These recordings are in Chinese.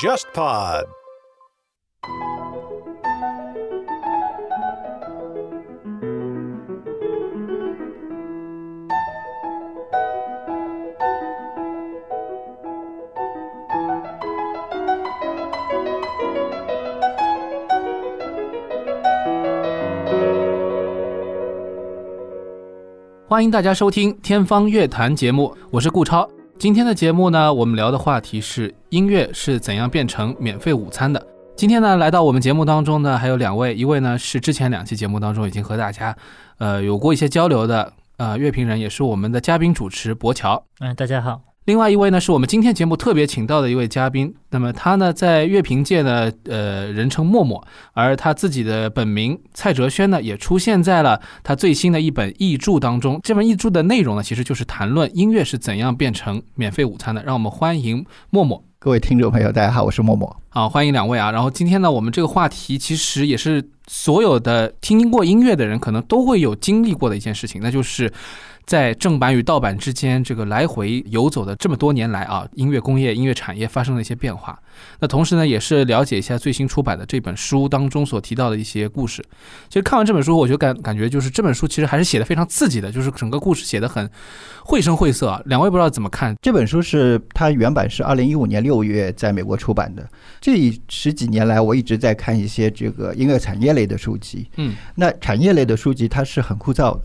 JustPod。欢迎大家收听《天方乐坛》节目，我是顾超。今天的节目呢，我们聊的话题是音乐是怎样变成免费午餐的。今天呢，来到我们节目当中呢，还有两位，一位呢是之前两期节目当中已经和大家，呃，有过一些交流的，呃，乐评人，也是我们的嘉宾主持博乔。嗯，大家好。另外一位呢，是我们今天节目特别请到的一位嘉宾。那么他呢，在乐评界呢，呃，人称默默，而他自己的本名蔡哲轩呢，也出现在了他最新的一本译著当中。这本译著的内容呢，其实就是谈论音乐是怎样变成免费午餐的。让我们欢迎默默。各位听众朋友，大家好，我是默默。好，欢迎两位啊。然后今天呢，我们这个话题其实也是所有的听过音乐的人可能都会有经历过的一件事情，那就是。在正版与盗版之间，这个来回游走的这么多年来啊，音乐工业、音乐产业发生了一些变化。那同时呢，也是了解一下最新出版的这本书当中所提到的一些故事。其实看完这本书，我就感感觉就是这本书其实还是写的非常刺激的，就是整个故事写的很绘声绘色。两位不知道怎么看这本书？是它原版是二零一五年六月在美国出版的。这十几年来，我一直在看一些这个音乐产业类的书籍。嗯，那产业类的书籍它是很枯燥的。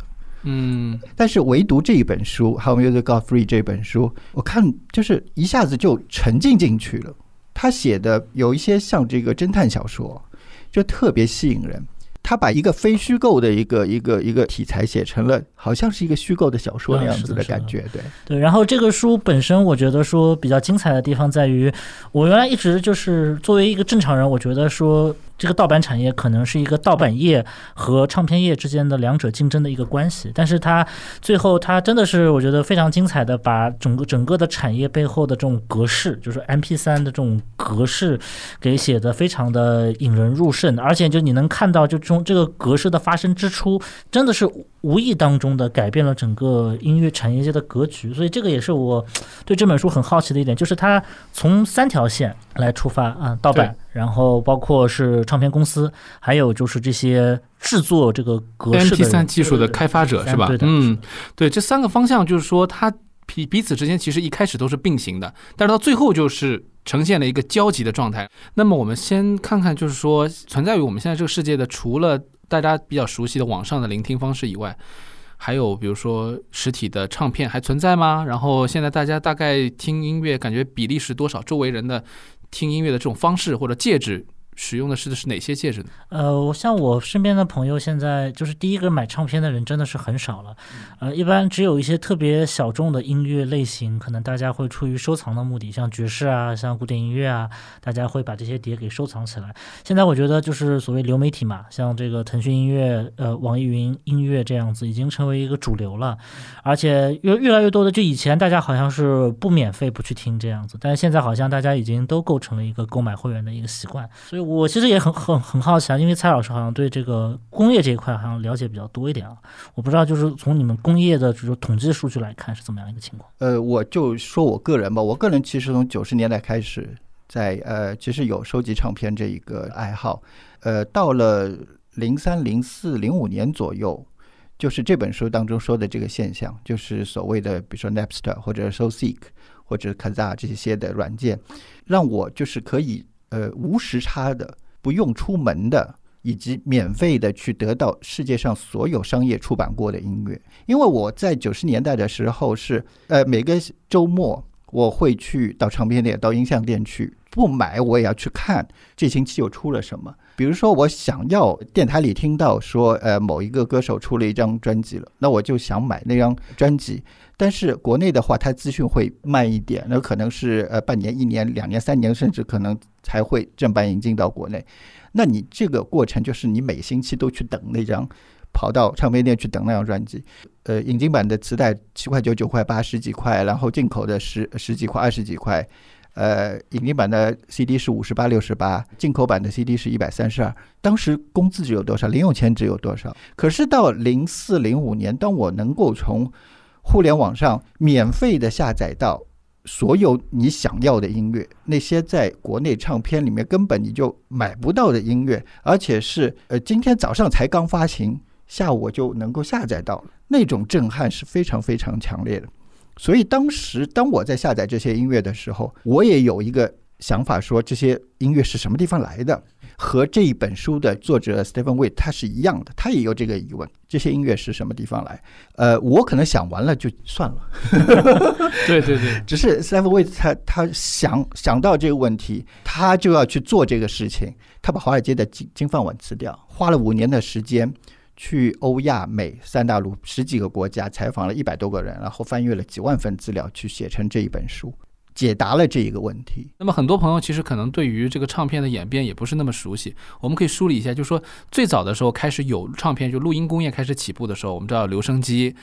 嗯，但是唯独这一本书《How Music Got Free》这本书，我看就是一下子就沉浸进去了。他写的有一些像这个侦探小说，就特别吸引人。他把一个非虚构的一个一个一个题材写成了，好像是一个虚构的小说那样子的感觉。对对。然后这个书本身，我觉得说比较精彩的地方在于，我原来一直就是作为一个正常人，我觉得说。这个盗版产业可能是一个盗版业和唱片业之间的两者竞争的一个关系，但是它最后它真的是我觉得非常精彩的，把整个整个的产业背后的这种格式，就是 M P 三的这种格式，给写的非常的引人入胜，而且就你能看到，就从这个格式的发生之初，真的是无意当中的改变了整个音乐产业界的格局，所以这个也是我对这本书很好奇的一点，就是它从三条线来出发啊，盗版。然后包括是唱片公司，还有就是这些制作这个格式 MP 三技术的开发者是吧？嗯，对，这三个方向就是说，它彼彼此之间其实一开始都是并行的，但是到最后就是呈现了一个交集的状态。那么我们先看看，就是说存在于我们现在这个世界的，除了大家比较熟悉的网上的聆听方式以外，还有比如说实体的唱片还存在吗？然后现在大家大概听音乐感觉比例是多少？周围人的。听音乐的这种方式或者介质。使用的是的是哪些介质呢？呃，像我身边的朋友，现在就是第一个买唱片的人真的是很少了。呃，一般只有一些特别小众的音乐类型，可能大家会出于收藏的目的，像爵士啊，像古典音乐啊，大家会把这些碟给收藏起来。现在我觉得就是所谓流媒体嘛，像这个腾讯音乐、呃，网易云音乐这样子，已经成为一个主流了。而且越越来越多的，就以前大家好像是不免费不去听这样子，但是现在好像大家已经都构成了一个购买会员的一个习惯，所以。我其实也很很很好奇啊，因为蔡老师好像对这个工业这一块好像了解比较多一点啊。我不知道，就是从你们工业的这种统计数据来看是怎么样一个情况？呃，我就说我个人吧，我个人其实从九十年代开始，在呃，其实有收集唱片这一个爱好。呃，到了零三、零四、零五年左右，就是这本书当中说的这个现象，就是所谓的比如说 Napster 或者 SoSeek 或者 Kazaa 这些的软件，让我就是可以。呃，无时差的、不用出门的，以及免费的去得到世界上所有商业出版过的音乐。因为我在九十年代的时候是，呃，每个周末我会去到唱片店、到音像店去，不买我也要去看这星期又出了什么。比如说，我想要电台里听到说，呃，某一个歌手出了一张专辑了，那我就想买那张专辑。但是国内的话，它资讯会慢一点，那可能是呃半年、一年、两年、三年，甚至可能才会正版引进到国内。那你这个过程就是你每星期都去等那张，跑到唱片店去等那张专辑。呃，引进版的磁带七块九、九块八、十几块，然后进口的十十几块、二十几块。呃，引进版的 CD 是五十八、六十八，进口版的 CD 是一百三十二。当时工资只有多少？零用钱只有多少？可是到零四、零五年，当我能够从互联网上免费的下载到所有你想要的音乐，那些在国内唱片里面根本你就买不到的音乐，而且是呃今天早上才刚发行，下午我就能够下载到了，那种震撼是非常非常强烈的。所以当时当我在下载这些音乐的时候，我也有一个想法，说这些音乐是什么地方来的。和这一本书的作者 Stephen w a i t 他是一样的，他也有这个疑问：这些音乐是什么地方来？呃，我可能想完了就算了。对 对对，只是 Stephen w a i t 他他想想到这个问题，他就要去做这个事情。他把华尔街的金金饭碗辞掉，花了五年的时间去欧亚美三大陆十几个国家采访了一百多个人，然后翻阅了几万份资料，去写成这一本书。解答了这一个问题。那么很多朋友其实可能对于这个唱片的演变也不是那么熟悉。我们可以梳理一下，就是说最早的时候开始有唱片，就录音工业开始起步的时候，我们知道留声机。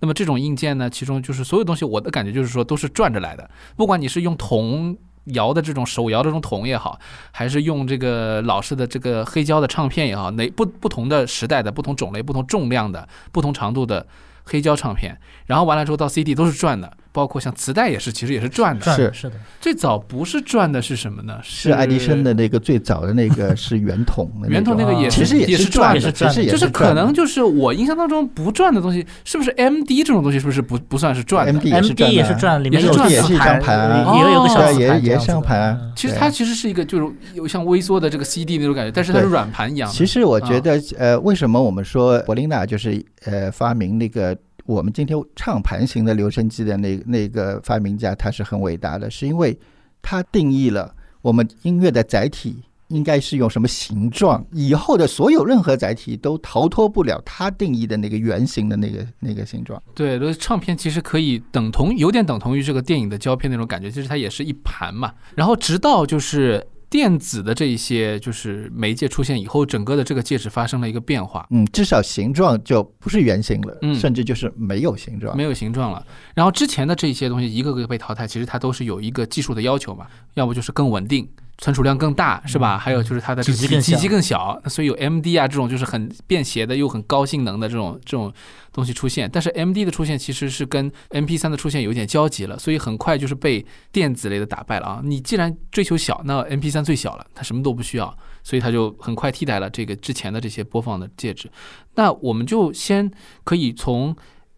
那么这种硬件呢，其中就是所有东西，我的感觉就是说都是转着来的。不管你是用铜摇的这种手摇这种桶也好，还是用这个老式的这个黑胶的唱片也好，哪不不同的时代的不同种类、不同重量的不同长度的黑胶唱片，然后完了之后到 CD 都是转的。包括像磁带也是，其实也是转的。是是的，最早不是转的是什么呢？是爱迪生的那个最早的那个是圆筒。圆筒那个也其实也是转的，其实就是可能就是我印象当中不转的东西，是不是 M D 这种东西是不是不不算是转的？M D 也是转，也是转，里面有也是一张盘，也有个小也也是张盘。其实它其实是一个就是有像微缩的这个 C D 那种感觉，但是它是软盘一样。其实我觉得呃，为什么我们说柏林娜就是呃发明那个。我们今天唱盘型的留声机的那那个发明家，他是很伟大的，是因为他定义了我们音乐的载体应该是用什么形状，以后的所有任何载体都逃脱不了他定义的那个圆形的那个那个形状。对，唱片其实可以等同，有点等同于这个电影的胶片那种感觉，其实它也是一盘嘛。然后直到就是。电子的这一些就是媒介出现以后，整个的这个介质发生了一个变化。嗯，至少形状就不是圆形了，甚至就是没有形状，没有形状了。然后之前的这些东西一个个被淘汰，其实它都是有一个技术的要求嘛，要不就是更稳定。存储量更大是吧？还有就是它的体积体积更小，所以有 M D 啊这种就是很便携的又很高性能的这种这种东西出现。但是 M D 的出现其实是跟 MP3 的出现有点交集了，所以很快就是被电子类的打败了啊！你既然追求小，那 MP3 最小了，它什么都不需要，所以它就很快替代了这个之前的这些播放的介质。那我们就先可以从。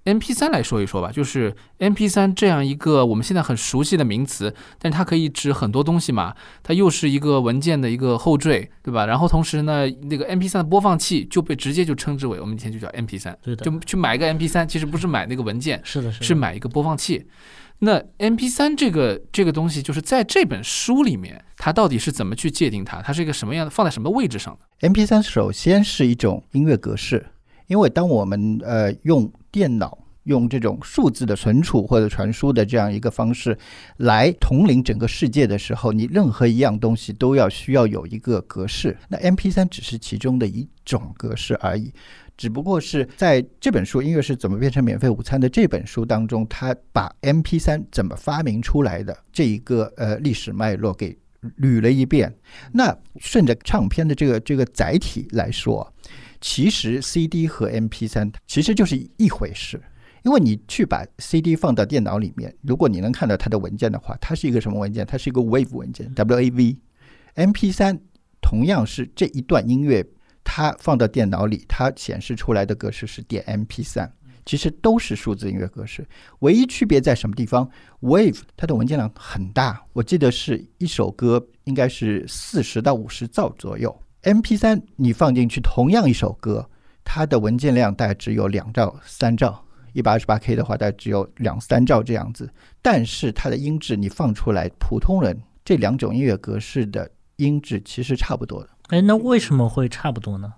M P 三来说一说吧，就是 M P 三这样一个我们现在很熟悉的名词，但是它可以指很多东西嘛。它又是一个文件的一个后缀，对吧？然后同时呢，那个 M P 三的播放器就被直接就称之为我们以前就叫 M P 三，就去买一个 M P 三，其实不是买那个文件，是的，是买一个播放器。那 M P 三这个这个东西，就是在这本书里面，它到底是怎么去界定它？它是一个什么样的，放在什么位置上的？M P 三首先是一种音乐格式。因为当我们呃用电脑用这种数字的存储或者传输的这样一个方式来统领整个世界的时候，你任何一样东西都要需要有一个格式。那 M P 三只是其中的一种格式而已，只不过是在这本书《音乐是怎么变成免费午餐》的这本书当中，他把 M P 三怎么发明出来的这一个呃历史脉络给捋了一遍。那顺着唱片的这个这个载体来说。其实 CD 和 MP 三其实就是一回事，因为你去把 CD 放到电脑里面，如果你能看到它的文件的话，它是一个什么文件？它是一个 WAVE 文件，WAV。MP 三同样是这一段音乐，它放到电脑里，它显示出来的格式是点 MP 三，其实都是数字音乐格式，唯一区别在什么地方？WAVE 它的文件量很大，我记得是一首歌应该是四十到五十兆左右。M P 三你放进去同样一首歌，它的文件量大概只有两兆、三兆，一百二十八 K 的话大概只有两三兆这样子。但是它的音质你放出来，普通人这两种音乐格式的音质其实差不多的。哎，那为什么会差不多呢？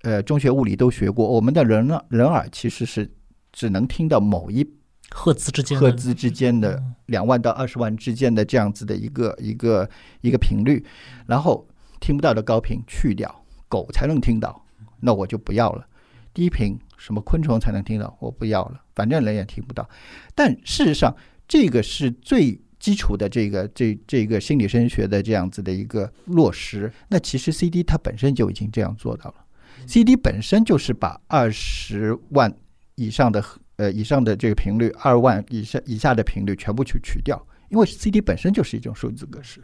呃，中学物理都学过，我们的人人耳其实是只能听到某一赫兹之间赫兹之间的两万到二十万之间的这样子的一个一个一个频率，然后。听不到的高频去掉，狗才能听到，那我就不要了。低频什么昆虫才能听到，我不要了，反正人也听不到。但事实上，这个是最基础的这个这这个心理声学的这样子的一个落实。那其实 CD 它本身就已经这样做到了，CD 本身就是把二十万以上的呃以上的这个频率，二万以下以下的频率全部去取掉，因为 CD 本身就是一种数字格式。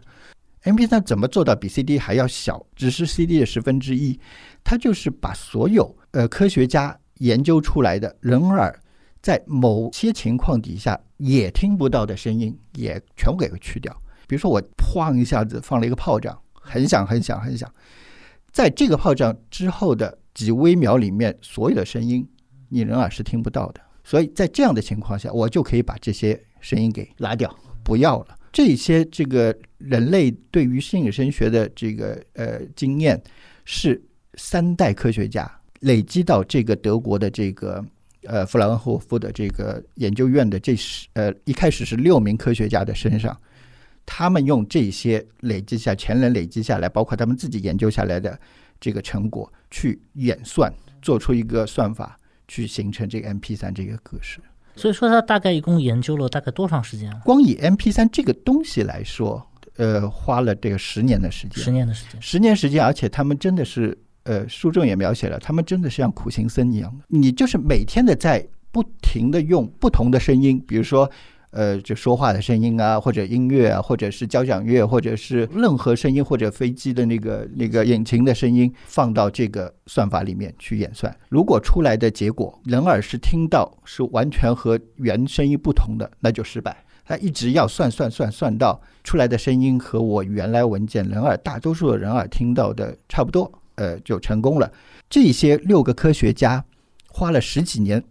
MP3 怎么做到比 CD 还要小，只是 CD 的十分之一？它就是把所有呃科学家研究出来的人耳在某些情况底下也听不到的声音，也全部给去掉。比如说我砰一下子放了一个炮仗，很响很响很响，在这个炮仗之后的几微秒里面，所有的声音你人耳是听不到的。所以在这样的情况下，我就可以把这些声音给拉掉，不要了。这些这个人类对于心理声学的这个呃经验，是三代科学家累积到这个德国的这个呃弗兰霍夫的这个研究院的这十呃一开始是六名科学家的身上，他们用这些累积下前人累积下来，包括他们自己研究下来的这个成果去演算，做出一个算法，去形成这个 M P 三这个格式。所以说，他大概一共研究了大概多长时间？光以 M P 三这个东西来说，呃，花了这个十年的时间。十年的时间，十年时间，而且他们真的是，呃，书中也描写了，他们真的是像苦行僧一样，你就是每天的在不停的用不同的声音，比如说。呃，就说话的声音啊，或者音乐啊，或者是交响乐，或者是任何声音，或者飞机的那个那个引擎的声音，放到这个算法里面去演算。如果出来的结果人耳是听到是完全和原声音不同的，那就失败。他一直要算算算算到出来的声音和我原来文件人耳大多数的人耳听到的差不多，呃，就成功了。这些六个科学家花了十几年。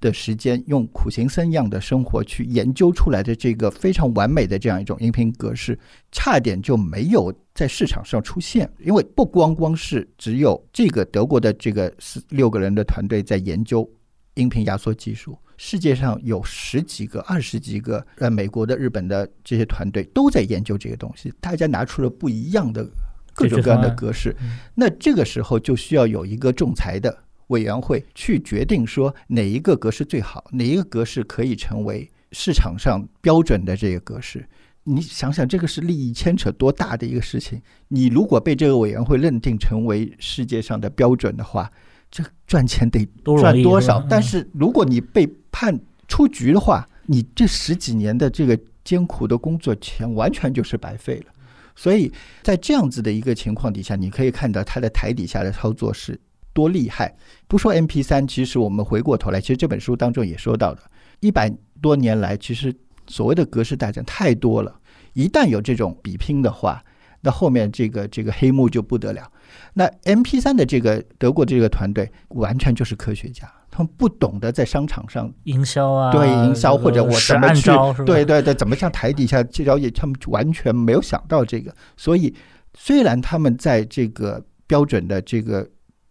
的时间用苦行僧一样的生活去研究出来的这个非常完美的这样一种音频格式，差点就没有在市场上出现。因为不光光是只有这个德国的这个四六个人的团队在研究音频压缩技术，世界上有十几个、二十几个，呃，美国的、日本的这些团队都在研究这个东西，大家拿出了不一样的各种各样的格式。那这个时候就需要有一个仲裁的。委员会去决定说哪一个格式最好，哪一个格式可以成为市场上标准的这个格式。你想想，这个是利益牵扯多大的一个事情。你如果被这个委员会认定成为世界上的标准的话，这赚钱得赚多少？但是如果你被判出局的话，你这十几年的这个艰苦的工作钱完全就是白费了。所以在这样子的一个情况底下，你可以看到他的台底下的操作是。多厉害！不说 M P 三，其实我们回过头来，其实这本书当中也说到的，一百多年来，其实所谓的格式大战太多了。一旦有这种比拼的话，那后面这个这个黑幕就不得了。那 M P 三的这个德国这个团队完全就是科学家，他们不懂得在商场上营销啊，对营销或者我怎么去，对对对，怎么像台底下去交易，他们完全没有想到这个。所以虽然他们在这个标准的这个。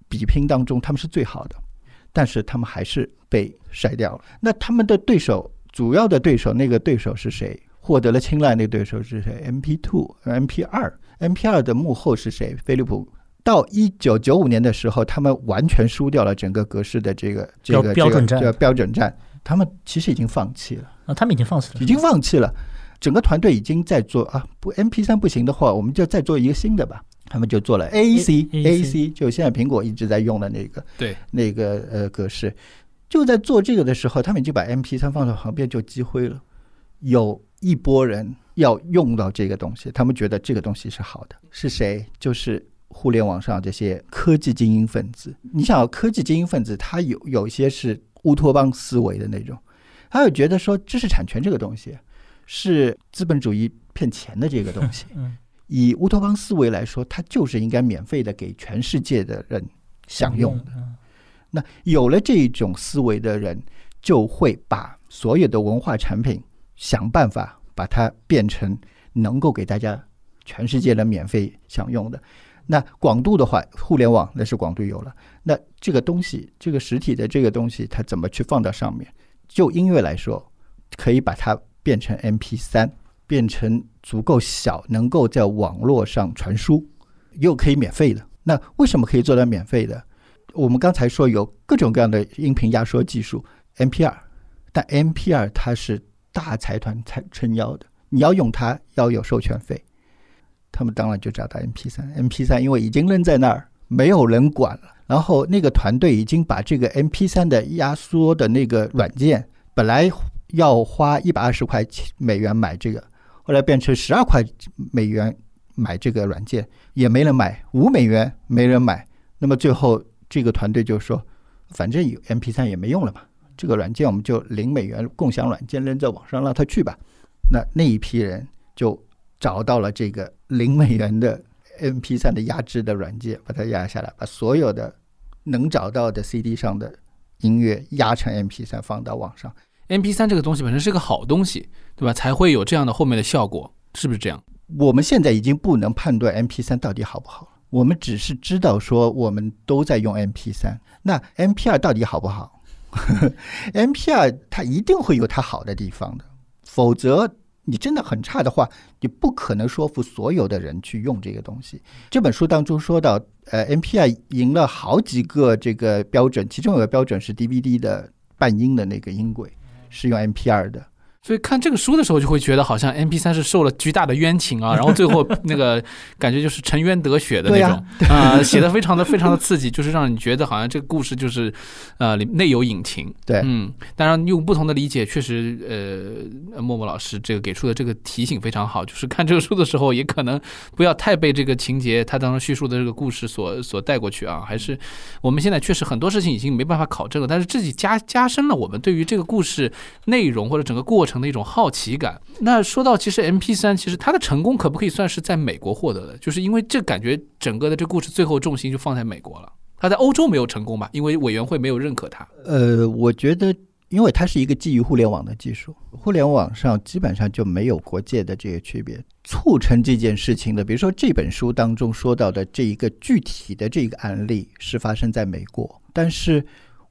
比拼当中，他们是最好的，但是他们还是被筛掉了。那他们的对手，主要的对手，那个对手是谁？获得了青睐，那个对手是谁？MP Two、MP 二、MP 二的幕后是谁？飞利浦。到一九九五年的时候，他们完全输掉了整个格式的这个这个标准战。标准战，他们其实已经放弃了啊，他们已经放弃了，已经放弃了。整个团队已经在做啊，不，MP 三不行的话，我们就再做一个新的吧。他们就做了 AAC，AAC 就现在苹果一直在用的那个，对，那个呃格式，就在做这个的时候，他们已经把 M P 三放到旁边就积灰了。有一波人要用到这个东西，他们觉得这个东西是好的，是谁？就是互联网上这些科技精英分子。你想，科技精英分子他有有一些是乌托邦思维的那种，他有觉得说知识产权这个东西是资本主义骗钱的这个东西。以乌托邦思维来说，它就是应该免费的给全世界的人享用的。那有了这种思维的人，就会把所有的文化产品想办法把它变成能够给大家全世界的免费享用的。那广度的话，互联网那是广度有了。那这个东西，这个实体的这个东西，它怎么去放到上面？就音乐来说，可以把它变成 M P 三。变成足够小，能够在网络上传输，又可以免费的。那为什么可以做到免费的？我们刚才说有各种各样的音频压缩技术，MP2，但 MP2 它是大财团才撑腰的，你要用它要有授权费。他们当然就找到 MP3，MP3 因为已经扔在那儿，没有人管了。然后那个团队已经把这个 MP 三的压缩的那个软件，本来要花一百二十块美元买这个，后来变成十二块美元买这个软件，也没人买，五美元没人买。那么最后这个团队就说，反正有 MP 三也没用了嘛，这个软件我们就零美元共享软件扔在网上让他去吧。那那一批人就找到了这个零美元的。M P 三的压制的软件，把它压下来，把所有的能找到的 C D 上的音乐压成 M P 三放到网上。M P 三这个东西本身是个好东西，对吧？才会有这样的后面的效果，是不是这样？我们现在已经不能判断 M P 三到底好不好，我们只是知道说我们都在用 M P 三。那 M P 二到底好不好？M P 二它一定会有它好的地方的，否则。你真的很差的话，你不可能说服所有的人去用这个东西。这本书当中说到，呃，MPI 赢了好几个这个标准，其中有个标准是 DVD 的半音的那个音轨是用 M P R 的。所以看这个书的时候，就会觉得好像 M P 三是受了巨大的冤情啊，然后最后 那个感觉就是沉冤得雪的那种啊，写的非常的非常的刺激，就是让你觉得好像这个故事就是呃内有隐情。对，嗯，当然用不同的理解，确实呃，默默老师这个给出的这个提醒非常好，就是看这个书的时候，也可能不要太被这个情节他当中叙述的这个故事所所带过去啊。还是我们现在确实很多事情已经没办法考证了，但是自己加加深了我们对于这个故事内容或者整个过程。的一种好奇感。那说到其实 M P 三，其实它的成功可不可以算是在美国获得的？就是因为这感觉整个的这故事最后重心就放在美国了。它在欧洲没有成功吧？因为委员会没有认可它。呃，我觉得，因为它是一个基于互联网的技术，互联网上基本上就没有国界的这些区别。促成这件事情的，比如说这本书当中说到的这一个具体的这个案例是发生在美国，但是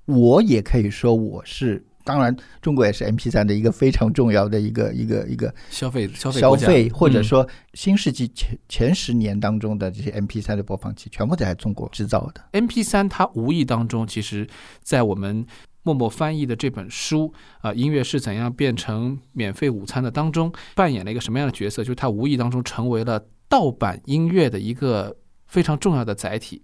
我也可以说我是。当然，中国也是 M P 三的一个非常重要的一个一个一个消费消费消费，或者说新世纪前前十年当中的这些 M P 三的播放器，全部在中国制造的。M P 三它无意当中，其实，在我们默默翻译的这本书啊，音乐是怎样变成免费午餐的当中，扮演了一个什么样的角色？就是它无意当中成为了盗版音乐的一个非常重要的载体。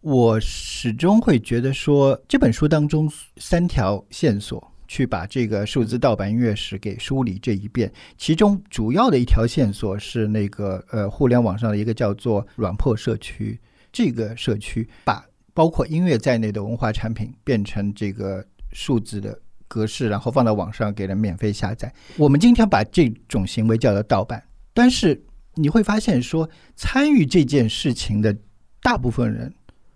我始终会觉得说，这本书当中三条线索。去把这个数字盗版音乐史给梳理这一遍，其中主要的一条线索是那个呃，互联网上的一个叫做“软破社区”，这个社区把包括音乐在内的文化产品变成这个数字的格式，然后放到网上给人免费下载。我们今天把这种行为叫做盗版，但是你会发现说，参与这件事情的大部分人，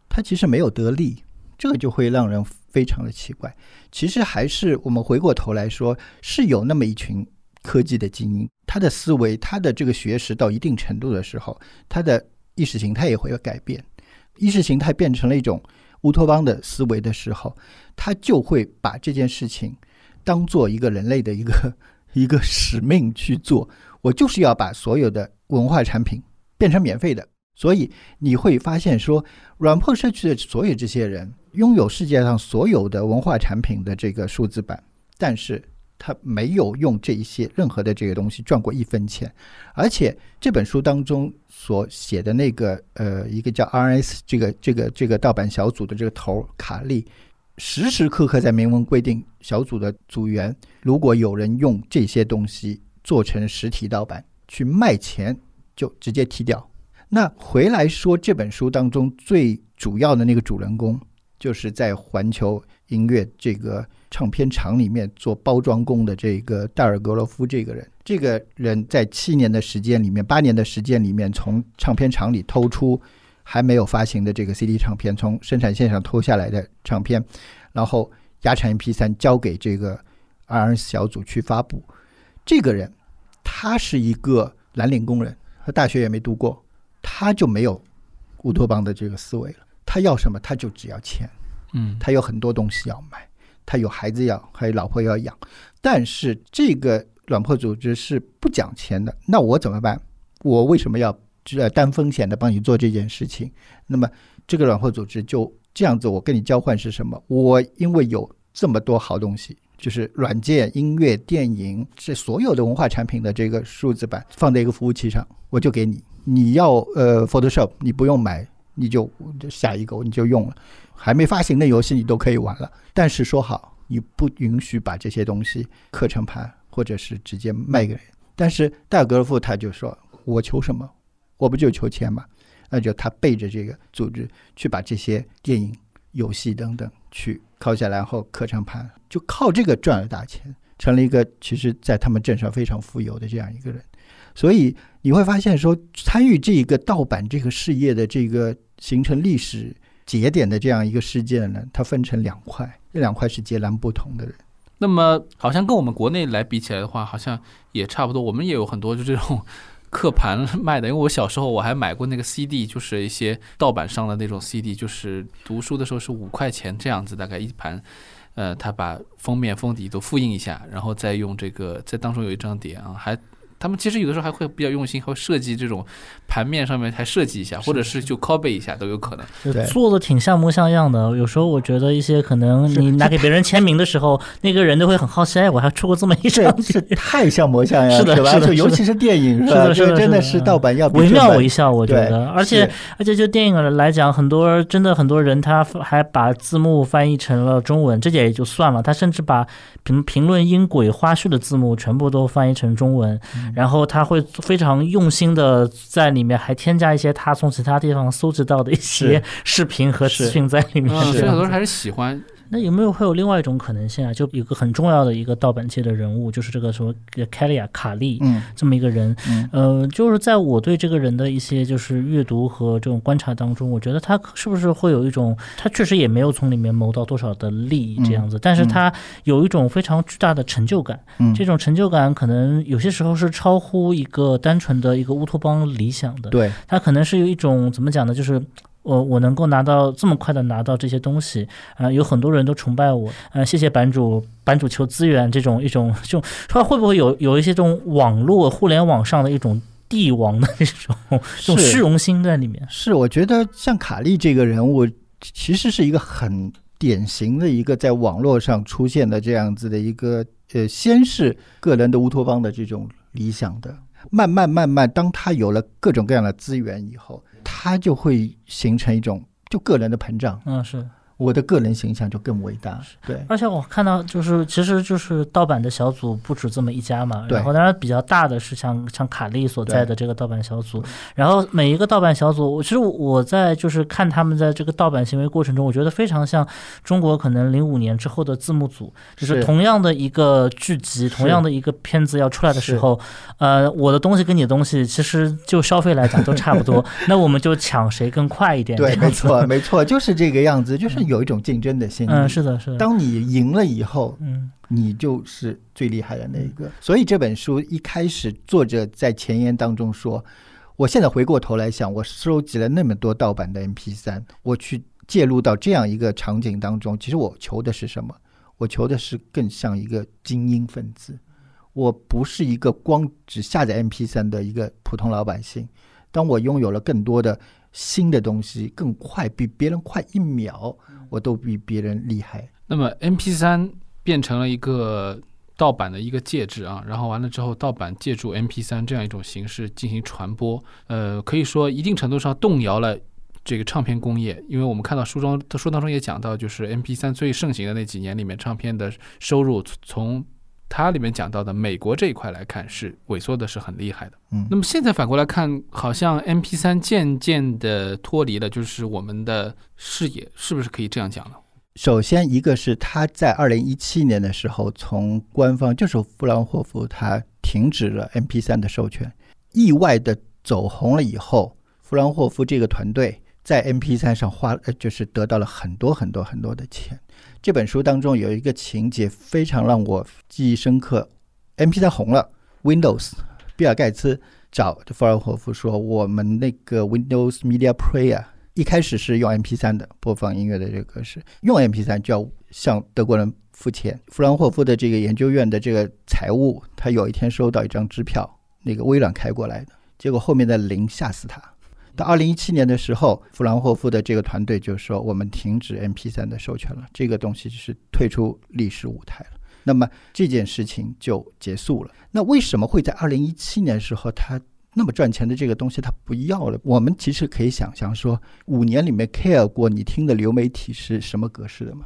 他其实没有得利，这个就会让人。非常的奇怪，其实还是我们回过头来说，是有那么一群科技的精英，他的思维，他的这个学识到一定程度的时候，他的意识形态也会有改变。意识形态变成了一种乌托邦的思维的时候，他就会把这件事情当做一个人类的一个 一个使命去做。我就是要把所有的文化产品变成免费的。所以你会发现说，软破社区的所有这些人。拥有世界上所有的文化产品的这个数字版，但是他没有用这一些任何的这个东西赚过一分钱，而且这本书当中所写的那个呃一个叫 RS 这个这个这个盗版小组的这个头卡利，时时刻刻在明文规定小组的组员，如果有人用这些东西做成实体盗版去卖钱，就直接踢掉。那回来说这本书当中最主要的那个主人公。就是在环球音乐这个唱片厂里面做包装工的这个戴尔格罗夫这个人，这个人在七年的时间里面，八年的时间里面，从唱片厂里偷出还没有发行的这个 CD 唱片，从生产线上偷下来的唱片，然后压成 MP3 交给这个 RS 小组去发布。这个人他是一个蓝领工人，他大学也没读过，他就没有乌托邦的这个思维了。他要什么，他就只要钱，嗯，他有很多东西要买，他有孩子要，还有老婆要养，但是这个软破组织是不讲钱的，那我怎么办？我为什么要呃担风险的帮你做这件事情？那么这个软破组织就这样子，我跟你交换是什么？我因为有这么多好东西，就是软件、音乐、电影，这所有的文化产品的这个数字版放在一个服务器上，我就给你。你要呃 Photoshop，你不用买。你就下一个你就用了，还没发行的游戏你都可以玩了。但是说好，你不允许把这些东西刻成盘，或者是直接卖给人。但是戴尔格罗夫他就说：“我求什么？我不就求钱吗？”那就他背着这个组织去把这些电影、游戏等等去拷下来，然后刻成盘，就靠这个赚了大钱，成了一个其实在他们镇上非常富有的这样一个人。所以你会发现，说参与这一个盗版这个事业的这个形成历史节点的这样一个事件呢，它分成两块，这两块是截然不同的人。那么，好像跟我们国内来比起来的话，好像也差不多。我们也有很多就这种 刻盘 卖的，因为我小时候我还买过那个 CD，就是一些盗版上的那种 CD，就是读书的时候是五块钱这样子，大概一盘。呃，他把封面封底都复印一下，然后再用这个在当中有一张碟啊，还。他们其实有的时候还会比较用心，还会设计这种盘面上面还设计一下，或者是就 copy 一下都有可能。做的挺像模像样的。有时候我觉得一些可能你拿给别人签名的时候，那个人都会很好奇，哎，我还出过这么一张，是太像模像样，是的，是的，尤其是电影，是的，是真的是盗版要惟妙惟肖，我觉得。而且而且就电影来讲，很多真的很多人他还把字幕翻译成了中文，这点也就算了，他甚至把评评论音轨花絮的字幕全部都翻译成中文。然后他会非常用心的在里面还添加一些他从其他地方搜集到的一些视频和资讯在里面，所以很多人还是喜欢。那有没有会有另外一种可能性啊？就有个很重要的一个盗版界的人物，就是这个什么凯利亚卡利，嗯，这么一个人，嗯，呃，就是在我对这个人的一些就是阅读和这种观察当中，我觉得他是不是会有一种，他确实也没有从里面谋到多少的利益这样子，但是他有一种非常巨大的成就感，嗯，这种成就感可能有些时候是超乎一个单纯的一个乌托邦理想的，对，他可能是有一种怎么讲呢，就是。我我能够拿到这么快的拿到这些东西，啊，有很多人都崇拜我，呃，谢谢版主，版主求资源这种一种，就说会不会有有一些这种网络互联网上的一种帝王的这种这种虚荣心在里面？是，我觉得像卡利这个人物，其实是一个很典型的一个在网络上出现的这样子的一个，呃，先是个人的乌托邦的这种理想的，慢慢慢慢，当他有了各种各样的资源以后。他就会形成一种就个人的膨胀，嗯，是。我的个人形象就更伟大，对。而且我看到，就是其实就是盗版的小组不止这么一家嘛。对。然后当然比较大的是像像卡利所在的这个盗版小组。然后每一个盗版小组，其实我在就是看他们在这个盗版行为过程中，我觉得非常像中国可能零五年之后的字幕组，就是同样的一个剧集，同样的一个片子要出来的时候，呃，我的东西跟你的东西其实就消费来讲都差不多，那我们就抢谁更快一点。对，没错，没错，就是这个样子，就是。有一种竞争的心理，嗯，是的，是的。当你赢了以后，嗯，你就是最厉害的那一个。所以这本书一开始，作者在前言当中说：“我现在回过头来想，我收集了那么多盗版的 MP 三，我去介入到这样一个场景当中，其实我求的是什么？我求的是更像一个精英分子。我不是一个光只下载 MP 三的一个普通老百姓。当我拥有了更多的。”新的东西更快，比别人快一秒，我都比别人厉害。那么，M P 三变成了一个盗版的一个介质啊，然后完了之后，盗版借助 M P 三这样一种形式进行传播，呃，可以说一定程度上动摇了这个唱片工业。因为我们看到书中，书当中也讲到，就是 M P 三最盛行的那几年里面，唱片的收入从。它里面讲到的美国这一块来看是萎缩的是很厉害的，嗯，那么现在反过来看，好像 M P 三渐渐的脱离了就是我们的视野，是不是可以这样讲呢？首先，一个是他在二零一七年的时候，从官方就是弗兰霍夫他停止了 M P 三的授权，意外的走红了以后，弗兰霍夫这个团队在 M P 三上花呃就是得到了很多很多很多的钱。这本书当中有一个情节非常让我记忆深刻，MP3 红了，Windows，比尔盖茨找弗尔霍夫说：“我们那个 Windows Media Player 一开始是用 MP3 的播放音乐的这个格式，用 MP3 就要向德国人付钱。弗兰霍夫的这个研究院的这个财务，他有一天收到一张支票，那个微软开过来的，结果后面的零吓死他。”到二零一七年的时候，弗兰霍夫的这个团队就说：“我们停止 MP 三的授权了，这个东西是退出历史舞台了。”那么这件事情就结束了。那为什么会在二零一七年时候，他那么赚钱的这个东西他不要了。我们其实可以想象说，五年里面 care 过你听的流媒体是什么格式的吗？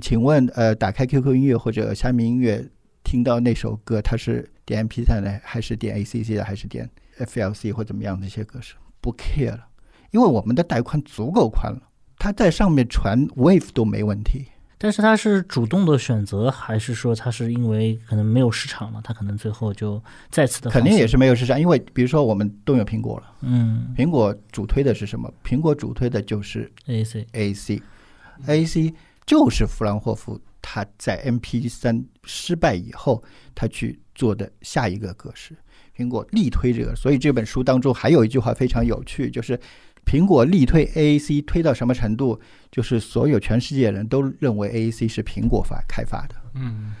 请问，呃，打开 QQ 音乐或者虾米音乐，听到那首歌，它是点 MP3 的，还是点 ACC 的，还是点 FLC 或怎么样的一些格式？不 care 了，因为我们的带宽足够宽了，它在上面传 wave 都没问题。但是它是主动的选择，还是说它是因为可能没有市场了，它可能最后就再次的肯定也是没有市场，因为比如说我们都有苹果了，嗯，苹果主推的是什么？苹果主推的就是 AAC AAC，AAC 就是弗兰霍夫他在 MP 三失败以后，他去做的下一个格式。苹果力推这个，所以这本书当中还有一句话非常有趣，就是。苹果力推 AAC 推到什么程度？就是所有全世界人都认为 AAC 是苹果发开发的。嗯，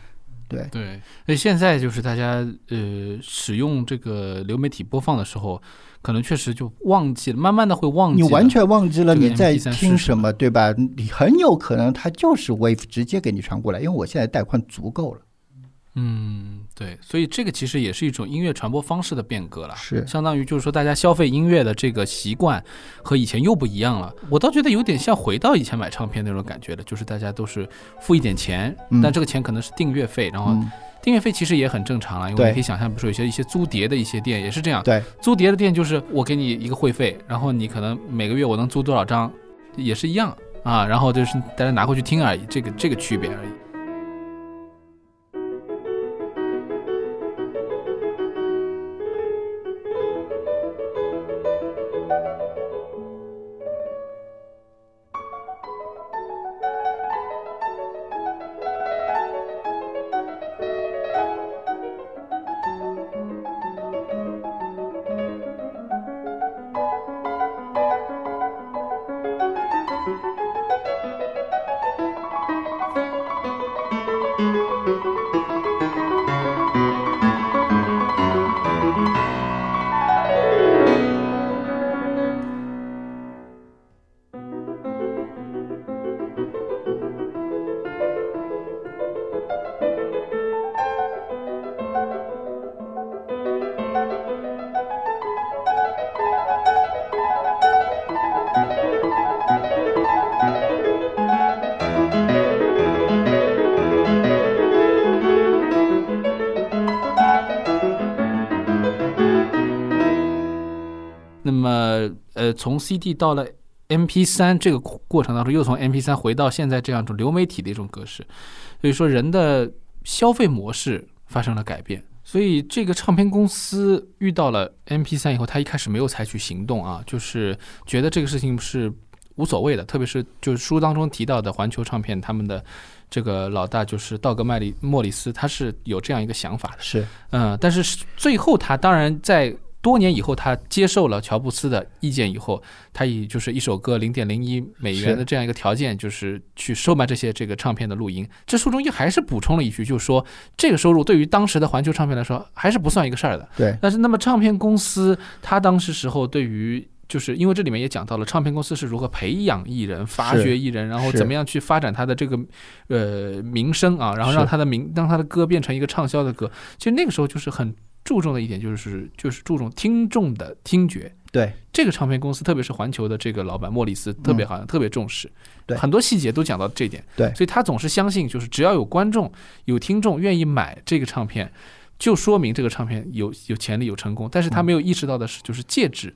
对对。所以现在就是大家呃使用这个流媒体播放的时候，可能确实就忘记了，慢慢的会忘记。你完全忘记了你在听什么，对吧？你很有可能它就是 Wave 直接给你传过来，因为我现在带宽足够了。嗯，对，所以这个其实也是一种音乐传播方式的变革了，是相当于就是说大家消费音乐的这个习惯和以前又不一样了。我倒觉得有点像回到以前买唱片那种感觉了，就是大家都是付一点钱，但这个钱可能是订阅费，然后订阅费其实也很正常了，因为你可以想象，比如说有些一些租碟的一些店也是这样，对，租碟的店就是我给你一个会费，然后你可能每个月我能租多少张，也是一样啊，然后就是大家拿回去听而已，这个这个区别而已。从 CD 到了 MP3 这个过程当中，又从 MP3 回到现在这样一种流媒体的一种格式，所以说人的消费模式发生了改变。所以这个唱片公司遇到了 MP3 以后，他一开始没有采取行动啊，就是觉得这个事情是无所谓的。特别是就是书当中提到的环球唱片，他们的这个老大就是道格麦里莫里斯，他是有这样一个想法的。是，嗯，但是最后他当然在。多年以后，他接受了乔布斯的意见以后，他以就是一首歌零点零一美元的这样一个条件，就是去售卖这些这个唱片的录音。这书中又还是补充了一句，就是说这个收入对于当时的环球唱片来说还是不算一个事儿的。对。但是那么唱片公司，他当时时候对于就是因为这里面也讲到了唱片公司是如何培养艺人、发掘艺人，然后怎么样去发展他的这个呃名声啊，然后让他的名让他的歌变成一个畅销的歌。其实那个时候就是很。注重的一点就是，就是注重听众的听觉。对这个唱片公司，特别是环球的这个老板莫里斯，特别好像特别重视。对很多细节都讲到这点。对，所以他总是相信，就是只要有观众、有听众愿意买这个唱片，就说明这个唱片有有潜力、有成功。但是他没有意识到的是，就是介质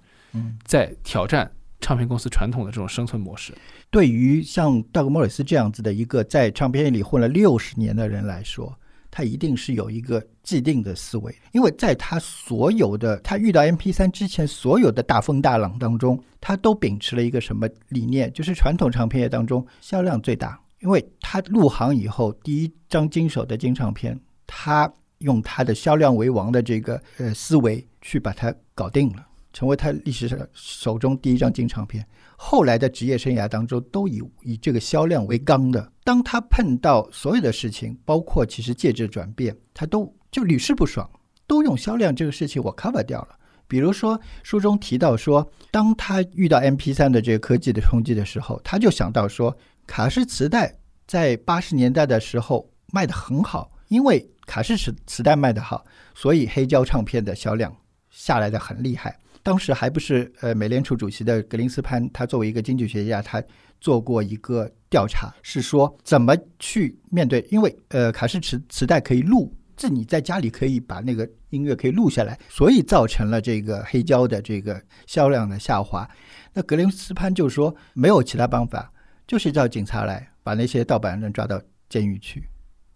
在挑战唱片公司传统的这种生存模式。对于像道格莫里斯这样子的一个在唱片业里混了六十年的人来说。他一定是有一个既定的思维，因为在他所有的他遇到 MP 三之前，所有的大风大浪当中，他都秉持了一个什么理念？就是传统唱片业当中销量最大，因为他入行以后第一张经手的金唱片，他用他的销量为王的这个呃思维去把它搞定了，成为他历史上手中第一张金唱片。后来的职业生涯当中，都以以这个销量为纲的。当他碰到所有的事情，包括其实介质转变，他都就屡试不爽，都用销量这个事情我 cover 掉了。比如说书中提到说，当他遇到 MP 三的这个科技的冲击的时候，他就想到说，卡式磁带在八十年代的时候卖的很好，因为卡式磁磁带卖的好，所以黑胶唱片的销量下来的很厉害。当时还不是呃美联储主席的格林斯潘，他作为一个经济学家，他做过一个调查，是说怎么去面对，因为呃卡式磁磁带可以录，这你在家里可以把那个音乐可以录下来，所以造成了这个黑胶的这个销量的下滑。那格林斯潘就说没有其他办法，就是叫警察来把那些盗版人抓到监狱去。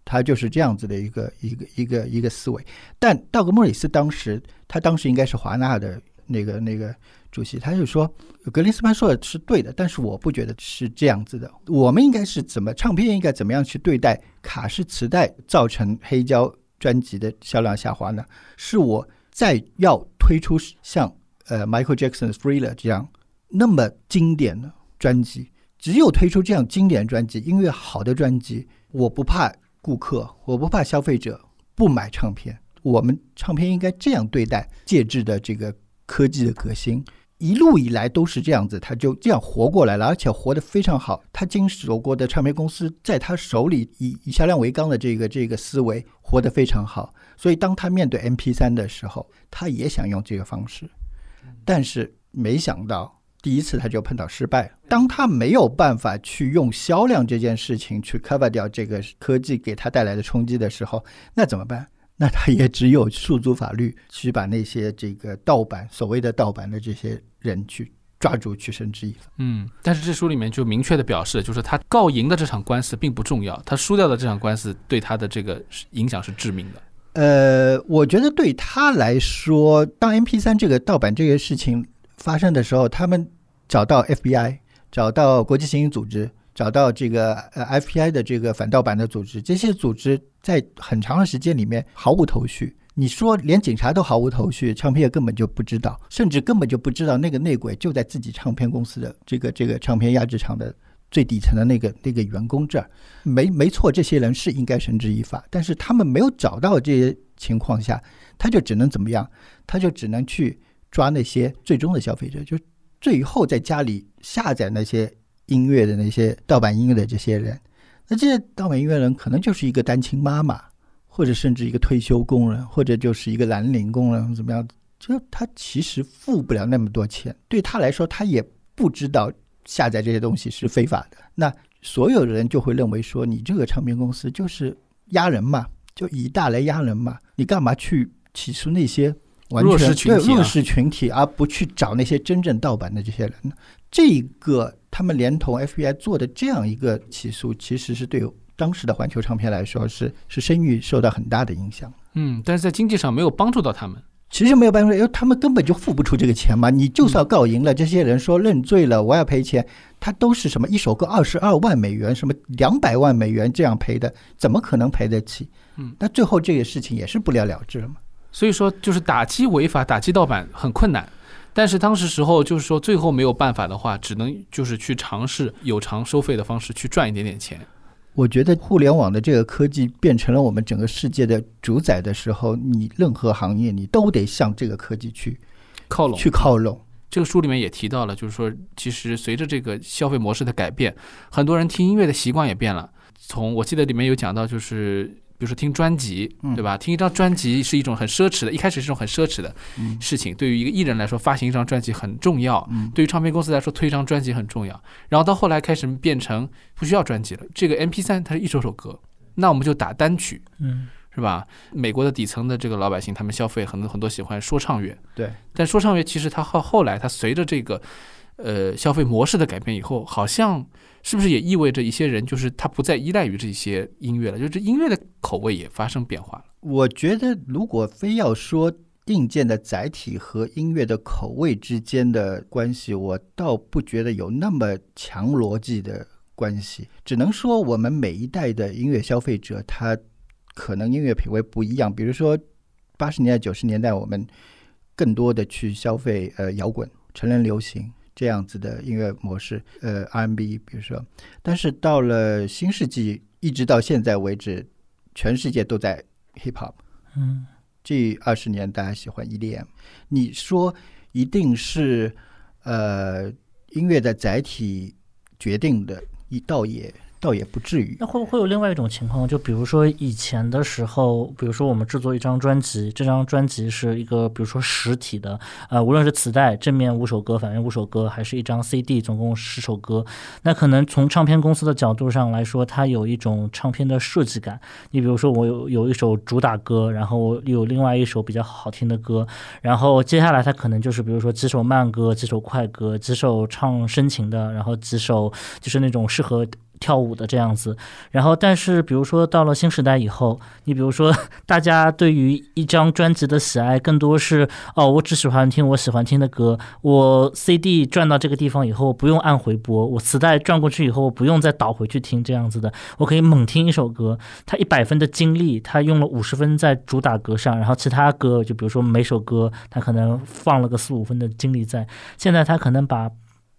他就是这样子的一个一个一个一个思维。但道格莫里斯当时，他当时应该是华纳的那个那个主席，他就说格林斯潘说的是对的，但是我不觉得是这样子的。我们应该是怎么唱片应该怎么样去对待卡式磁带造成黑胶专辑的销量下滑呢？是我在要推出像呃 Michael Jackson 的 Thriller 这样那么经典的专辑，只有推出这样经典专辑、音乐好的专辑，我不怕。顾客，我不怕消费者不买唱片。我们唱片应该这样对待介质的这个科技的革新，一路以来都是这样子，他就这样活过来了，而且活得非常好。他经手过的唱片公司，在他手里以以销量为纲的这个这个思维活得非常好。所以当他面对 MP 三的时候，他也想用这个方式，但是没想到。第一次他就碰到失败。当他没有办法去用销量这件事情去 cover 掉这个科技给他带来的冲击的时候，那怎么办？那他也只有诉诸法律，去把那些这个盗版所谓的盗版的这些人去抓住，去绳之以法。嗯，但是这书里面就明确的表示，就是他告赢的这场官司并不重要，他输掉的这场官司对他的这个影响是致命的。呃，我觉得对他来说，当 MP 三这个盗版这个事情。发生的时候，他们找到 FBI，找到国际刑警组织，找到这个呃 FBI 的这个反盗版的组织，这些组织在很长的时间里面毫无头绪。你说连警察都毫无头绪，唱片业根本就不知道，甚至根本就不知道那个内鬼就在自己唱片公司的这个这个唱片压制厂的最底层的那个那个员工这儿。没没错，这些人是应该绳之以法，但是他们没有找到这些情况下，他就只能怎么样？他就只能去。抓那些最终的消费者，就最后在家里下载那些音乐的那些盗版音乐的这些人，那这些盗版音乐人可能就是一个单亲妈妈，或者甚至一个退休工人，或者就是一个蓝领工人，怎么样？就他其实付不了那么多钱，对他来说，他也不知道下载这些东西是非法的。那所有的人就会认为说，你这个唱片公司就是压人嘛，就以大来压人嘛，你干嘛去起诉那些？弱势群体，弱势群体，而不去找那些真正盗版的这些人呢？这个他们连同 FBI 做的这样一个起诉，其实是对当时的环球唱片来说是是声誉受到很大的影响。嗯，但是在经济上没有帮助到他们。其实没有办法，因为他们根本就付不出这个钱嘛。你就算告赢了，这些人说认罪了，我要赔钱，他都是什么一首歌二十二万美元，什么两百万美元这样赔的，怎么可能赔得起？嗯，那最后这个事情也是不了了之了嘛。所以说，就是打击违法、打击盗版很困难，但是当时时候就是说，最后没有办法的话，只能就是去尝试有偿收费的方式去赚一点点钱。我觉得互联网的这个科技变成了我们整个世界的主宰的时候，你任何行业你都得向这个科技去靠拢，去靠拢。这个书里面也提到了，就是说，其实随着这个消费模式的改变，很多人听音乐的习惯也变了。从我记得里面有讲到，就是。比如说听专辑，对吧？听一张专辑是一种很奢侈的，一开始是一种很奢侈的事情。对于一个艺人来说，发行一张专辑很重要；对于唱片公司来说，推一张专辑很重要。然后到后来开始变成不需要专辑了，这个 M P 三它是一首首歌，那我们就打单曲，嗯，是吧？美国的底层的这个老百姓，他们消费很多很多喜欢说唱乐，对。但说唱乐其实它后后来它随着这个呃消费模式的改变以后，好像。是不是也意味着一些人就是他不再依赖于这些音乐了？就是音乐的口味也发生变化了。我觉得，如果非要说硬件的载体和音乐的口味之间的关系，我倒不觉得有那么强逻辑的关系。只能说，我们每一代的音乐消费者，他可能音乐品味不一样。比如说，八十年代、九十年代，我们更多的去消费呃摇滚、成人流行。这样子的音乐模式，呃，R&B，比如说，但是到了新世纪，一直到现在为止，全世界都在 hip hop。嗯，这二十年大家喜欢 EDM，你说一定是呃音乐的载体决定的，一倒也倒也不至于。那会不会有另外一种情况？就比如说以前的时候，比如说我们制作一张专辑，这张专辑是一个比如说实体的，呃，无论是磁带正面五首歌，反面五首歌，还是一张 CD，总共十首歌。那可能从唱片公司的角度上来说，它有一种唱片的设计感。你比如说我有有一首主打歌，然后有另外一首比较好听的歌，然后接下来它可能就是比如说几首慢歌，几首快歌，几首唱深情的，然后几首就是那种适合。跳舞的这样子，然后但是比如说到了新时代以后，你比如说 大家对于一张专辑的喜爱更多是哦，我只喜欢听我喜欢听的歌，我 CD 转到这个地方以后不用按回播，我磁带转过去以后不用再倒回去听这样子的，我可以猛听一首歌，他一百分的精力他用了五十分在主打歌上，然后其他歌就比如说每首歌他可能放了个四五分的精力在，现在他可能把。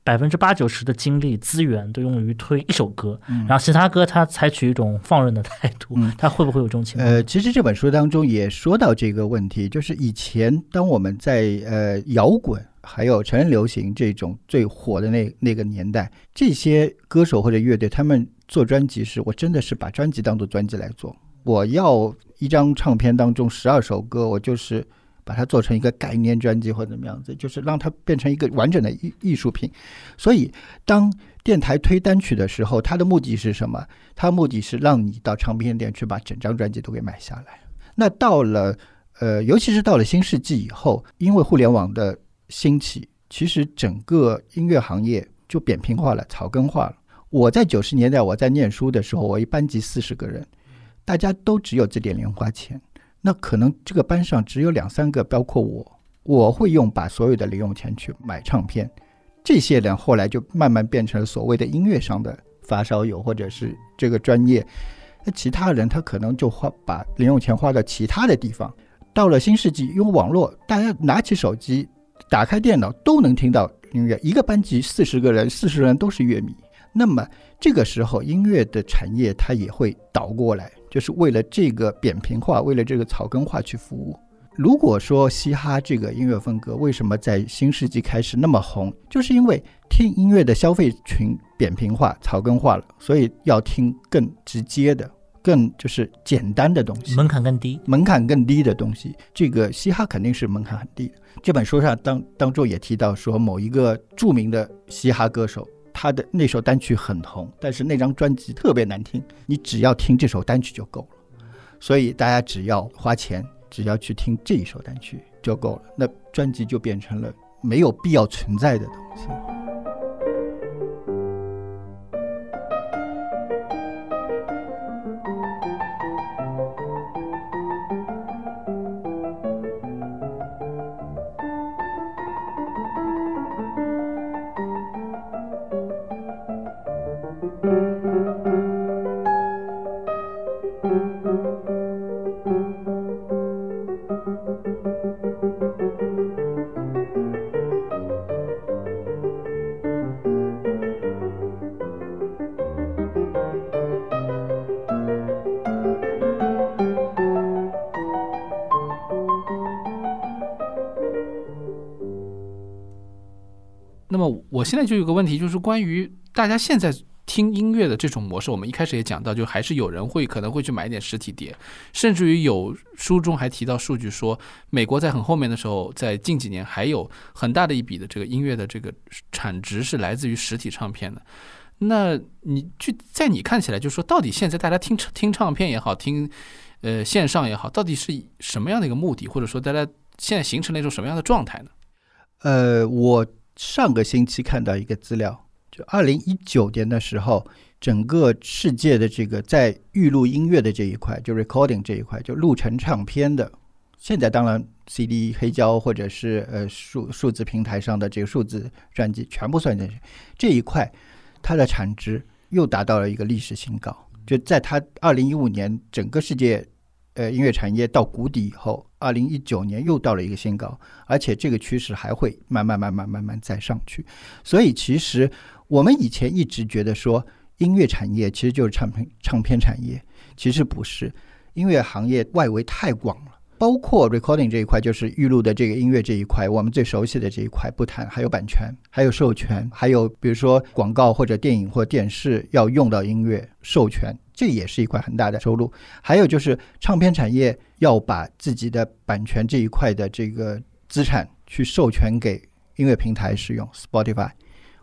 百分之八九十的精力资源都用于推一首歌，然后其他歌他采取一种放任的态度，他会不会有这种情况？呃，其实这本书当中也说到这个问题，就是以前当我们在呃摇滚还有成人流行这种最火的那那个年代，这些歌手或者乐队他们做专辑时，我真的是把专辑当做专辑来做，我要一张唱片当中十二首歌，我就是。把它做成一个概念专辑或者怎么样子，就是让它变成一个完整的艺艺术品。所以，当电台推单曲的时候，它的目的是什么？它目的是让你到唱片店去把整张专辑都给买下来。那到了呃，尤其是到了新世纪以后，因为互联网的兴起，其实整个音乐行业就扁平化了、草根化了。我在九十年代我在念书的时候，我一班级四十个人，大家都只有这点零花钱。那可能这个班上只有两三个，包括我，我会用把所有的零用钱去买唱片。这些人后来就慢慢变成了所谓的音乐上的发烧友，或者是这个专业。那其他人他可能就花把零用钱花到其他的地方。到了新世纪，用网络，大家拿起手机，打开电脑都能听到音乐。一个班级四十个人，四十人都是乐迷。那么这个时候，音乐的产业它也会倒过来。就是为了这个扁平化，为了这个草根化去服务。如果说嘻哈这个音乐风格为什么在新世纪开始那么红，就是因为听音乐的消费群扁平化、草根化了，所以要听更直接的、更就是简单的东西，门槛更低，门槛更低的东西。这个嘻哈肯定是门槛很低的。这本书上当当中也提到说，某一个著名的嘻哈歌手。他的那首单曲很红，但是那张专辑特别难听。你只要听这首单曲就够了，所以大家只要花钱，只要去听这一首单曲就够了。那专辑就变成了没有必要存在的东西。现在就有个问题，就是关于大家现在听音乐的这种模式。我们一开始也讲到，就还是有人会可能会去买一点实体碟，甚至于有书中还提到数据说，美国在很后面的时候，在近几年还有很大的一笔的这个音乐的这个产值是来自于实体唱片的。那你就在你看起来，就是说，到底现在大家听听唱片也好，听呃线上也好，到底是什么样的一个目的，或者说大家现在形成了一种什么样的状态呢？呃，我。上个星期看到一个资料，就二零一九年的时候，整个世界的这个在预录音乐的这一块，就 recording 这一块，就录成唱片的，现在当然 CD 黑胶或者是呃数数字平台上的这个数字专辑全部算进去，这一块它的产值又达到了一个历史新高。就在它二零一五年整个世界。呃，音乐产业到谷底以后，二零一九年又到了一个新高，而且这个趋势还会慢慢、慢慢、慢慢再上去。所以，其实我们以前一直觉得说，音乐产业其实就是唱片唱片产业，其实不是。音乐行业外围太广了，包括 recording 这一块，就是预录的这个音乐这一块，我们最熟悉的这一块不谈，还有版权，还有授权，还有比如说广告或者电影或电视要用到音乐授权，这也是一块很大的收入。还有就是唱片产业要把自己的版权这一块的这个资产去授权给音乐平台使用，Spotify。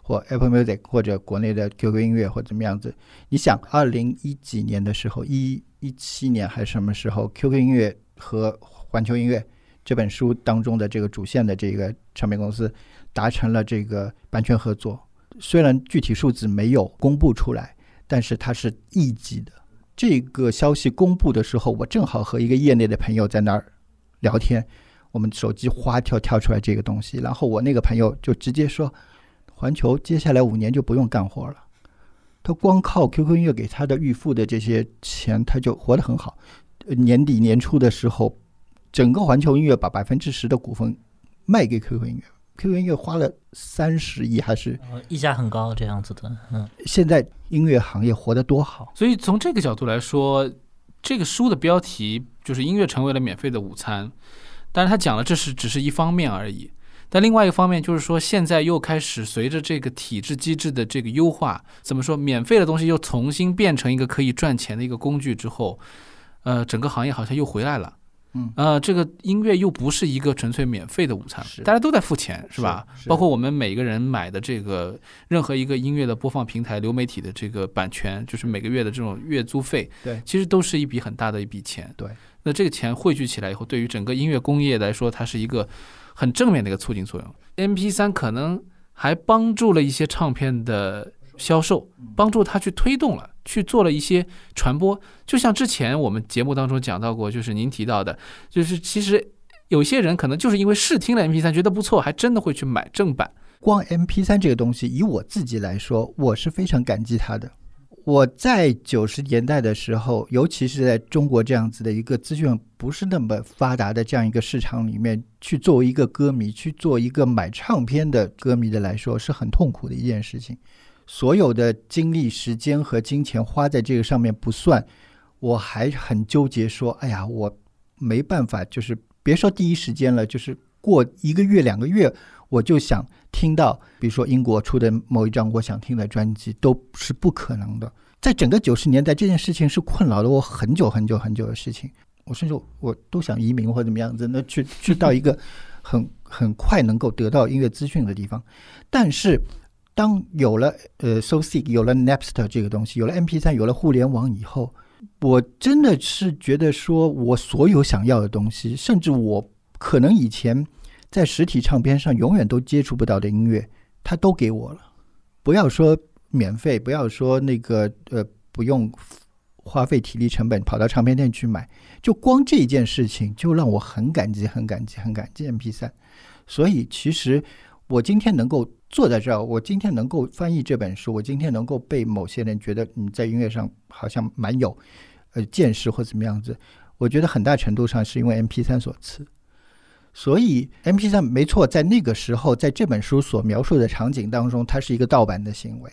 或 Apple Music 或者国内的 QQ 音乐或怎么样子？你想，二零一几年的时候，一一七年还是什么时候，QQ 音乐和环球音乐这本书当中的这个主线的这个唱片公司达成了这个版权合作。虽然具体数字没有公布出来，但是它是亿级的。这个消息公布的时候，我正好和一个业内的朋友在那儿聊天，我们手机哗跳跳出来这个东西，然后我那个朋友就直接说。环球接下来五年就不用干活了，他光靠 QQ 音乐给他的预付的这些钱，他就活得很好。年底年初的时候，整个环球音乐把百分之十的股份卖给 QQ 音乐，QQ 音乐花了三十亿，还是溢价很高这样子的。嗯，现在音乐行业活得多好。所以从这个角度来说，这个书的标题就是“音乐成为了免费的午餐”，但是他讲了这是只是一方面而已。但另外一个方面就是说，现在又开始随着这个体制机制的这个优化，怎么说，免费的东西又重新变成一个可以赚钱的一个工具之后，呃，整个行业好像又回来了。嗯，呃，这个音乐又不是一个纯粹免费的午餐，大家都在付钱，是吧？包括我们每个人买的这个任何一个音乐的播放平台、流媒体的这个版权，就是每个月的这种月租费，对，其实都是一笔很大的一笔钱。对，那这个钱汇聚起来以后，对于整个音乐工业来说，它是一个。很正面的一个促进作用，M P 三可能还帮助了一些唱片的销售，帮助他去推动了，去做了一些传播。就像之前我们节目当中讲到过，就是您提到的，就是其实有些人可能就是因为试听了 M P 三觉得不错，还真的会去买正版。光 M P 三这个东西，以我自己来说，我是非常感激他的。我在九十年代的时候，尤其是在中国这样子的一个资讯不是那么发达的这样一个市场里面，去作为一个歌迷，去做一个买唱片的歌迷的来说，是很痛苦的一件事情。所有的精力、时间和金钱花在这个上面不算，我还很纠结，说：“哎呀，我没办法，就是别说第一时间了，就是过一个月、两个月。”我就想听到，比如说英国出的某一张我想听的专辑，都是不可能的。在整个九十年代，这件事情是困扰了我很久很久很久的事情。我甚至我都想移民或怎么样子，那去去到一个很很快能够得到音乐资讯的地方。但是，当有了呃 So Sick，有了 Napster 这个东西，有了 MP 三，有了互联网以后，我真的是觉得说，我所有想要的东西，甚至我可能以前。在实体唱片上永远都接触不到的音乐，它都给我了。不要说免费，不要说那个呃不用花费体力成本跑到唱片店去买，就光这件事情就让我很感激、很感激、很感激 MP 三。所以其实我今天能够坐在这儿，我今天能够翻译这本书，我今天能够被某些人觉得你在音乐上好像蛮有呃见识或怎么样子，我觉得很大程度上是因为 MP 三所赐。所以，M P 三没错，在那个时候，在这本书所描述的场景当中，它是一个盗版的行为。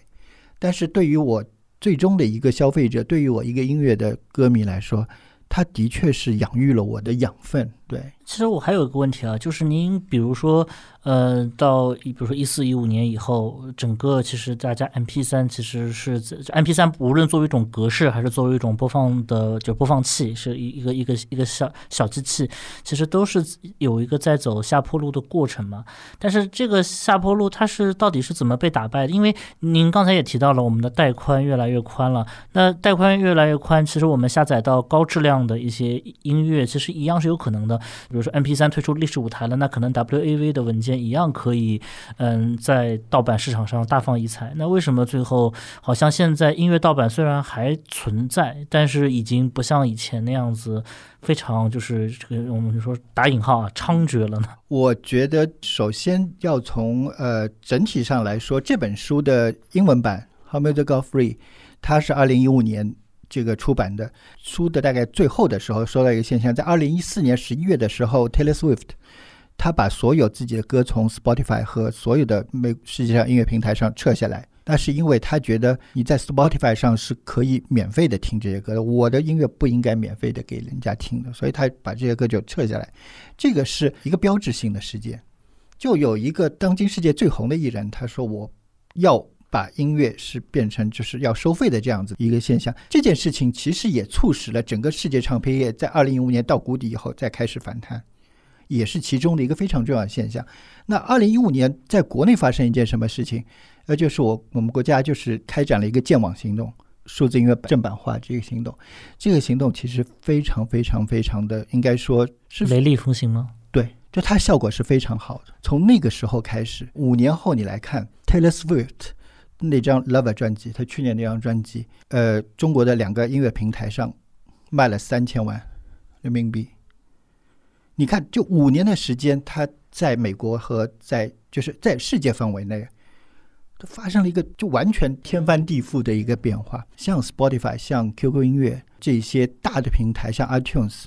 但是对于我最终的一个消费者，对于我一个音乐的歌迷来说，它的确是养育了我的养分。对，其实我还有一个问题啊，就是您比如说。呃，到比如说一四一五年以后，整个其实大家 M P 三其实是在 M P 三，无论作为一种格式，还是作为一种播放的就播放器，是一一个一个一个小小机器，其实都是有一个在走下坡路的过程嘛。但是这个下坡路它是到底是怎么被打败的？因为您刚才也提到了，我们的带宽越来越宽了。那带宽越来越宽，其实我们下载到高质量的一些音乐，其实一样是有可能的。如说 M P 三推出历史舞台了，那可能 W A V 的文件。一样可以，嗯，在盗版市场上大放异彩。那为什么最后好像现在音乐盗版虽然还存在，但是已经不像以前那样子非常就是这个我们说打引号啊猖獗了呢？我觉得首先要从呃整体上来说，这本书的英文版《How Music Got Free》，它是二零一五年这个出版的。书的大概最后的时候说到一个现象，在二零一四年十一月的时候，Taylor Swift。他把所有自己的歌从 Spotify 和所有的美世界上音乐平台上撤下来，那是因为他觉得你在 Spotify 上是可以免费的听这些歌的，我的音乐不应该免费的给人家听的，所以他把这些歌就撤下来。这个是一个标志性的事件。就有一个当今世界最红的艺人，他说我要把音乐是变成就是要收费的这样子一个现象。这件事情其实也促使了整个世界唱片业在二零一五年到谷底以后再开始反弹。也是其中的一个非常重要的现象。那二零一五年在国内发生一件什么事情？呃，就是我我们国家就是开展了一个建网行动，数字音乐正版化这个行动。这个行动其实非常非常非常的，应该说是雷厉风行吗？对，就它效果是非常好的。从那个时候开始，五年后你来看 Taylor Swift 那张 Lover 专辑，他去年那张专辑，呃，中国的两个音乐平台上卖了三千万人民币。你看，就五年的时间，它在美国和在就是在世界范围内，都发生了一个就完全天翻地覆的一个变化。像 Spotify、像 QQ 音乐这些大的平台，像 iTunes，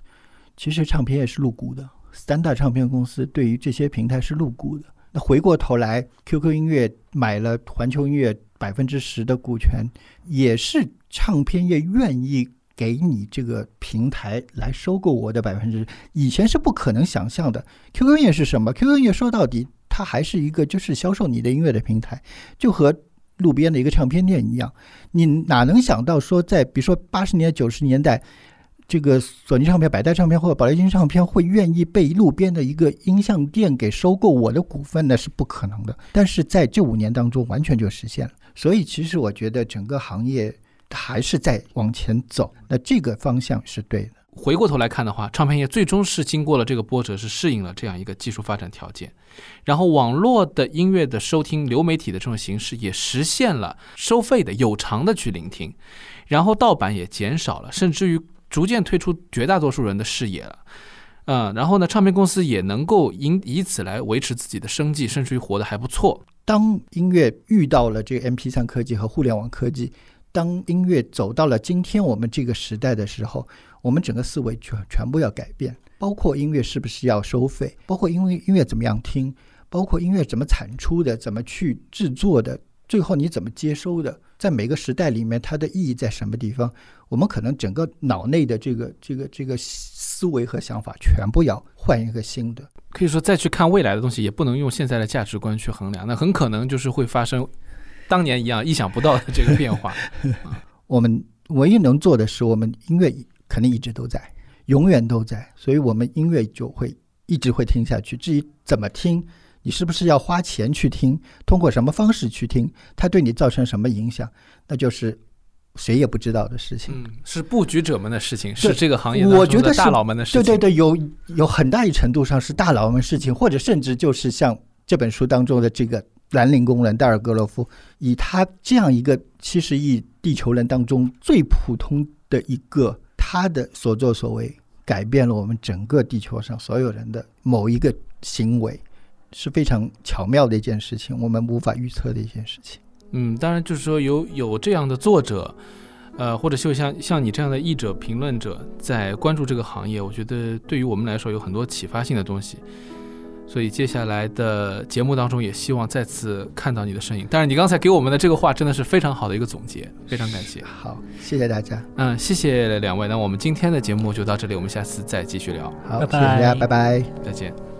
其实唱片也是入股的。三大唱片公司对于这些平台是入股的。那回过头来，QQ 音乐买了环球音乐百分之十的股权，也是唱片业愿意。给你这个平台来收购我的百分之，以前是不可能想象的。QQ 音乐是什么？QQ 音乐说到底，它还是一个就是销售你的音乐的平台，就和路边的一个唱片店一样。你哪能想到说，在比如说八十年代、九十年代，这个索尼唱片、百代唱片或者宝丽金唱片会愿意被路边的一个音像店给收购我的股份？那是不可能的。但是在这五年当中，完全就实现了。所以，其实我觉得整个行业。还是在往前走，那这个方向是对的。回过头来看的话，唱片业最终是经过了这个波折，是适应了这样一个技术发展条件。然后，网络的音乐的收听、流媒体的这种形式也实现了收费的、有偿的去聆听。然后，盗版也减少了，甚至于逐渐退出绝大多数人的视野了。嗯，然后呢，唱片公司也能够因以此来维持自己的生计，甚至于活得还不错。当音乐遇到了这个 MP3 科技和互联网科技。当音乐走到了今天我们这个时代的时候，我们整个思维全全部要改变，包括音乐是不是要收费，包括音乐音乐怎么样听，包括音乐怎么产出的，怎么去制作的，最后你怎么接收的，在每个时代里面它的意义在什么地方，我们可能整个脑内的这个这个这个思维和想法全部要换一个新的。可以说，再去看未来的东西，也不能用现在的价值观去衡量，那很可能就是会发生。当年一样意想不到的这个变化，我们唯一能做的是，我们音乐肯定一直都在，永远都在，所以我们音乐就会一直会听下去。至于怎么听，你是不是要花钱去听，通过什么方式去听，它对你造成什么影响，那就是谁也不知道的事情。嗯，是布局者们的事情，是这个行业我觉得大佬们的事情。对对对，有有很大一程度上是大佬们事情，或者甚至就是像这本书当中的这个。兰陵工人戴尔格罗夫，以他这样一个七十亿地球人当中最普通的一个，他的所作所为改变了我们整个地球上所有人的某一个行为，是非常巧妙的一件事情，我们无法预测的一件事情。嗯，当然就是说有有这样的作者，呃，或者就像像你这样的译者、评论者在关注这个行业，我觉得对于我们来说有很多启发性的东西。所以接下来的节目当中，也希望再次看到你的身影。但是你刚才给我们的这个话，真的是非常好的一个总结，非常感谢。好，谢谢大家。嗯，谢谢两位。那我们今天的节目就到这里，我们下次再继续聊。好，谢谢大家，拜拜，再见。